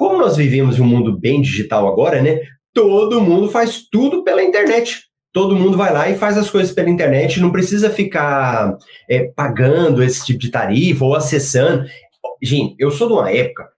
como nós vivemos em um mundo bem digital agora, né? Todo mundo faz tudo pela internet. Todo mundo vai lá e faz as coisas pela internet, não precisa ficar é, pagando esse tipo de tarifa ou acessando. Gente, eu sou de uma época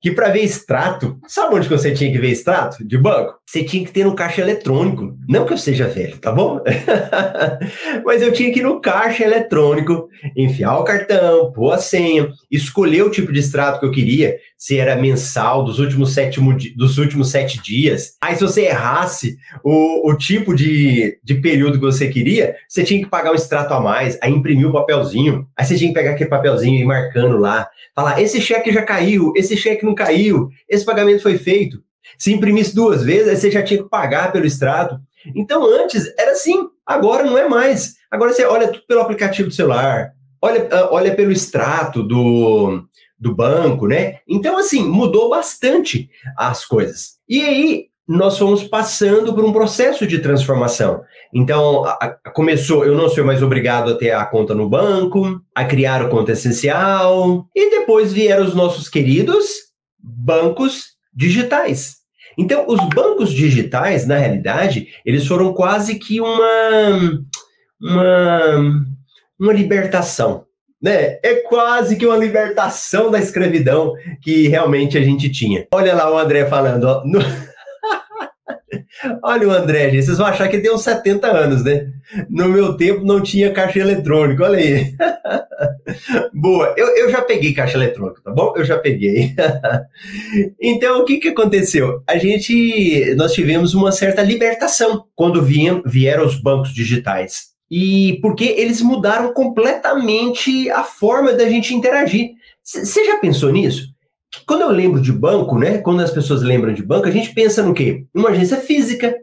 que para ver extrato, sabe onde você tinha que ver extrato de banco? Você tinha que ter no caixa eletrônico. Não que eu seja velho, tá bom? Mas eu tinha que ir no caixa eletrônico, enfiar o cartão, pôr a senha, escolher o tipo de extrato que eu queria, se era mensal, dos últimos sete, dos últimos sete dias. Aí se você errasse o, o tipo de, de período que você queria, você tinha que pagar um extrato a mais, aí imprimir o papelzinho. Aí você tinha que pegar aquele papelzinho e ir marcando lá. Falar, esse cheque já caiu, esse cheque não caiu, esse pagamento foi feito. Se imprimisse duas vezes, aí você já tinha que pagar pelo extrato. Então, antes era assim, agora não é mais. Agora você olha tudo pelo aplicativo do celular, olha, ah, olha pelo extrato do, do banco, né? Então, assim, mudou bastante as coisas. E aí, nós fomos passando por um processo de transformação. Então, a, a, começou, eu não sou mais obrigado a ter a conta no banco, a criar o conta essencial, e depois vieram os nossos queridos bancos digitais. Então, os bancos digitais, na realidade, eles foram quase que uma, uma, uma libertação. Né? É quase que uma libertação da escravidão que realmente a gente tinha. Olha lá o André falando, ó, no... Olha o André, gente, vocês vão achar que tem uns 70 anos, né? No meu tempo não tinha caixa eletrônica, olha aí. Boa, eu, eu já peguei caixa eletrônica, tá bom? Eu já peguei. então, o que, que aconteceu? A gente, nós tivemos uma certa libertação quando vieram, vieram os bancos digitais. E porque eles mudaram completamente a forma da gente interagir. Você já pensou nisso? Quando eu lembro de banco, né? Quando as pessoas lembram de banco, a gente pensa no quê? Uma agência física.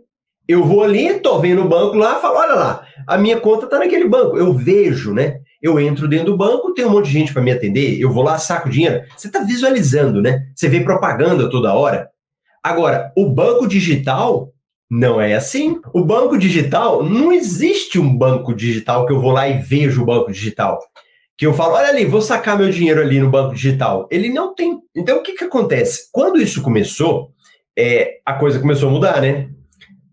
Eu vou ali, tô vendo o banco lá, falo, olha lá, a minha conta tá naquele banco. Eu vejo, né? Eu entro dentro do banco, tem um monte de gente para me atender, eu vou lá, saco dinheiro. Você está visualizando, né? Você vê propaganda toda hora. Agora, o banco digital não é assim. O banco digital, não existe um banco digital que eu vou lá e vejo o banco digital que eu falo, olha ali, vou sacar meu dinheiro ali no banco digital. Ele não tem. Então, o que, que acontece? Quando isso começou, é, a coisa começou a mudar, né?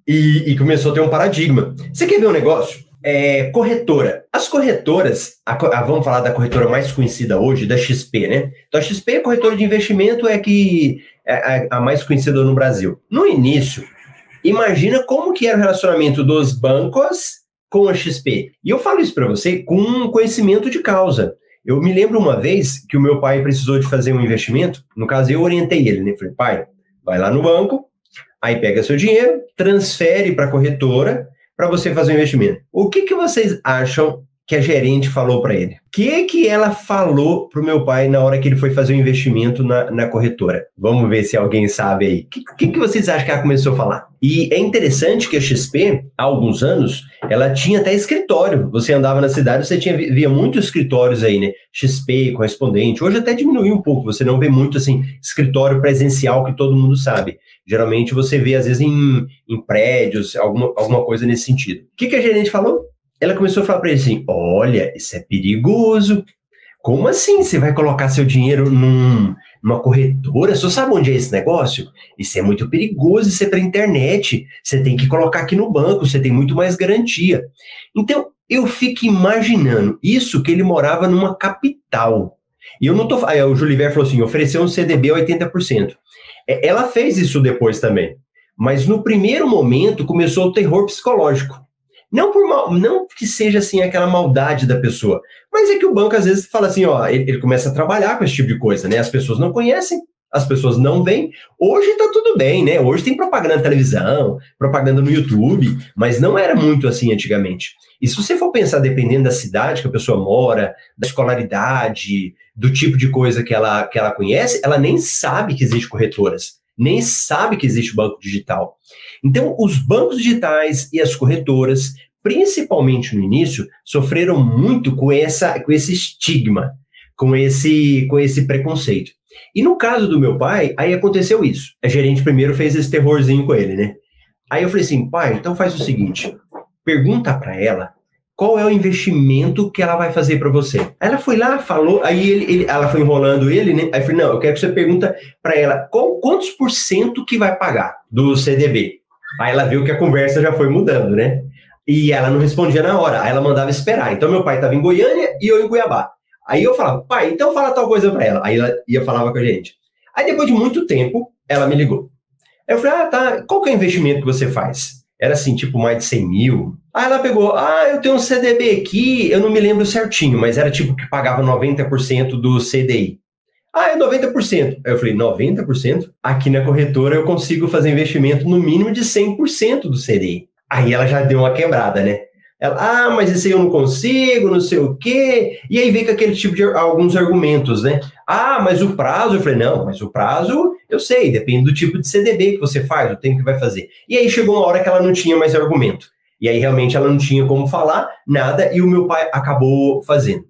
E, e, começou a ter um paradigma. Você quer ver um negócio? É, corretora. As corretoras, a, a, vamos falar da corretora mais conhecida hoje, da XP, né? Então, a XP, a corretora de investimento, é que é a, a mais conhecida no Brasil. No início, imagina como que era o relacionamento dos bancos com a XP. E eu falo isso para você com conhecimento de causa. Eu me lembro uma vez que o meu pai precisou de fazer um investimento, no caso eu orientei ele, né? Falei, pai, vai lá no banco, aí pega seu dinheiro, transfere para a corretora para você fazer o um investimento. O que, que vocês acham que a gerente falou para ele? O que, que ela falou para o meu pai na hora que ele foi fazer o um investimento na, na corretora? Vamos ver se alguém sabe aí. O que, que, que, vocês acham que ela começou a falar? E é interessante que a XP, há alguns anos, ela tinha até escritório. Você andava na cidade, você tinha via muitos escritórios aí, né? XP, correspondente. Hoje até diminuiu um pouco. Você não vê muito assim escritório presencial que todo mundo sabe. Geralmente você vê às vezes em, em prédios, alguma, alguma coisa nesse sentido. O que, que a gerente falou? Ela começou a falar para ele assim: olha, isso é perigoso. Como assim você vai colocar seu dinheiro num, numa corretora? Você sabe onde é esse negócio? Isso é muito perigoso, isso é para internet. Você tem que colocar aqui no banco, você tem muito mais garantia. Então, eu fico imaginando isso que ele morava numa capital. E eu não tô. Aí o Juliver falou assim: ofereceu um CDB a 80%. É, ela fez isso depois também. Mas no primeiro momento começou o terror psicológico. Não por mal, não que seja assim aquela maldade da pessoa, mas é que o banco às vezes fala assim, ó, ele, ele começa a trabalhar com esse tipo de coisa, né? As pessoas não conhecem, as pessoas não veem. Hoje tá tudo bem, né? Hoje tem propaganda na televisão, propaganda no YouTube, mas não era muito assim antigamente. E se você for pensar, dependendo da cidade que a pessoa mora, da escolaridade, do tipo de coisa que ela, que ela conhece, ela nem sabe que existe corretoras nem sabe que existe banco digital. Então, os bancos digitais e as corretoras, principalmente no início, sofreram muito com, essa, com esse estigma, com esse, com esse preconceito. E no caso do meu pai, aí aconteceu isso. A gerente primeiro fez esse terrorzinho com ele, né? Aí eu falei assim, pai, então faz o seguinte, pergunta para ela qual é o investimento que ela vai fazer para você. Ela foi lá, falou, aí ele, ele, ela foi enrolando ele, né? Aí eu falei, não, eu quero que você pergunta para ela qual, quantos por cento que vai pagar do CDB. Aí ela viu que a conversa já foi mudando, né? E ela não respondia na hora, aí ela mandava esperar. Então meu pai estava em Goiânia e eu em Cuiabá. Aí eu falava, pai, então fala tal coisa para ela. Aí ela ia falava com a gente. Aí depois de muito tempo, ela me ligou. Eu falei, ah, tá, qual que é o investimento que você faz? Era assim, tipo mais de 100 mil. Aí ela pegou, ah, eu tenho um CDB aqui, eu não me lembro certinho, mas era tipo que pagava 90% do CDI. Ah, é 90%. Aí eu falei, 90%? Aqui na corretora eu consigo fazer investimento no mínimo de 100% do CDI. Aí ela já deu uma quebrada, né? Ela, ah, mas esse aí eu não consigo, não sei o quê. E aí vem com aquele tipo de alguns argumentos, né? Ah, mas o prazo, eu falei, não, mas o prazo eu sei, depende do tipo de CDB que você faz, o tempo que vai fazer. E aí chegou uma hora que ela não tinha mais argumento. E aí realmente ela não tinha como falar nada e o meu pai acabou fazendo.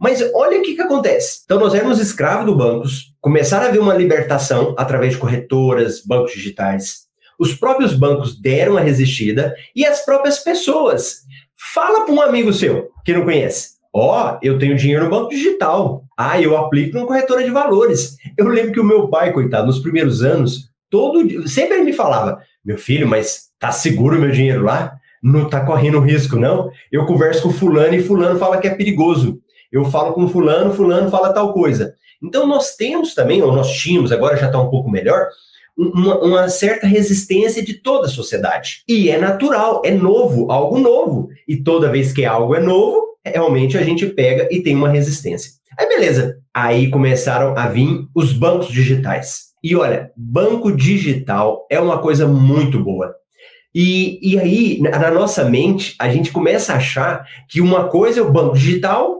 Mas olha o que, que acontece. Então, nós éramos escravos do bancos, começaram a haver uma libertação através de corretoras, bancos digitais. Os próprios bancos deram a resistida e as próprias pessoas. Fala para um amigo seu que não conhece. Ó, oh, eu tenho dinheiro no banco digital. Ah, eu aplico numa corretora de valores. Eu lembro que o meu pai, coitado, nos primeiros anos, todo sempre ele me falava: "Meu filho, mas tá seguro meu dinheiro lá? Não tá correndo risco não? Eu converso com fulano e fulano fala que é perigoso eu falo com fulano, fulano fala tal coisa. Então nós temos também, ou nós tínhamos, agora já está um pouco melhor, uma, uma, certa resistência de toda a sociedade. E é natural, é novo, algo novo. E toda vez que algo é novo, realmente a gente pega e tem uma resistência. Aí beleza, aí começaram a vir os bancos digitais. E olha, banco digital é uma coisa muito boa. E, e aí, na nossa mente, a gente começa a achar que uma coisa é o banco digital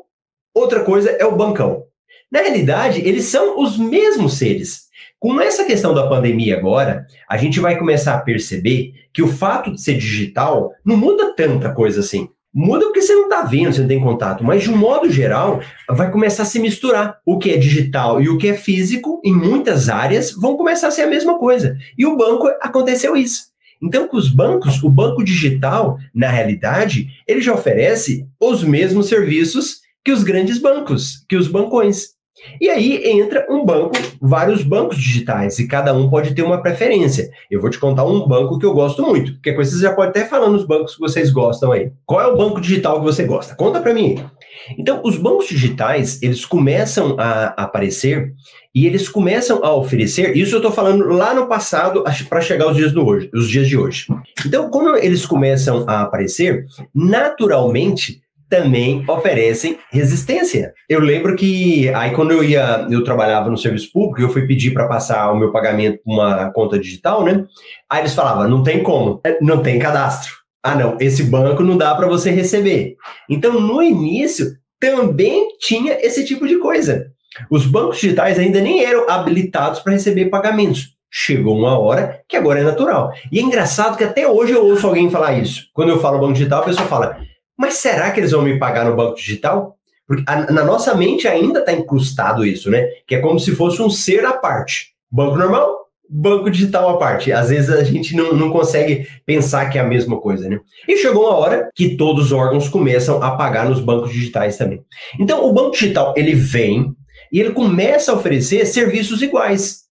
Outra coisa é o bancão. Na realidade, eles são os mesmos seres. Com essa questão da pandemia agora, a gente vai começar a perceber que o fato de ser digital não muda tanta coisa assim. Muda porque você não está vendo, você não tem contato, mas de um modo geral, vai começar a se misturar. O que é digital e o que é físico, em muitas áreas, vão começar a ser a mesma coisa. E o banco aconteceu isso. Então, com os bancos, o banco digital, na realidade, ele já oferece os mesmos serviços que os grandes bancos, que os bancões. E aí entra um banco, vários bancos digitais, e cada um pode ter uma preferência. Eu vou te contar um banco que eu gosto muito, porque coisa você já pode até falar nos bancos que vocês gostam aí. Qual é o banco digital que você gosta? Conta para mim. Então, os bancos digitais, eles começam a aparecer e eles começam a oferecer, isso eu estou falando lá no passado para chegar aos dias, do hoje, os dias de hoje. Então, como eles começam a aparecer, naturalmente também oferecem resistência. Eu lembro que aí quando eu ia, eu trabalhava no serviço público, eu fui pedir para passar o meu pagamento para uma conta digital, né? Aí eles falavam, não tem como, não tem cadastro. Ah, não, esse banco não dá para você receber. Então, no início, também tinha esse tipo de coisa. Os bancos digitais ainda nem eram habilitados para receber pagamentos. Chegou uma hora que agora é natural. E é engraçado que até hoje eu ouço alguém falar isso. Quando eu falo banco digital, a pessoa fala: mas será que eles vão me pagar no banco digital? Porque a, na nossa mente ainda está incrustado isso, né? Que é como se fosse um ser à parte. Banco normal, banco digital à parte. Às vezes a gente não, não consegue pensar que é a mesma coisa, né? E chegou uma hora que todos os órgãos começam a pagar nos bancos digitais também. Então, o banco digital, ele vem e ele começa a oferecer serviços iguais.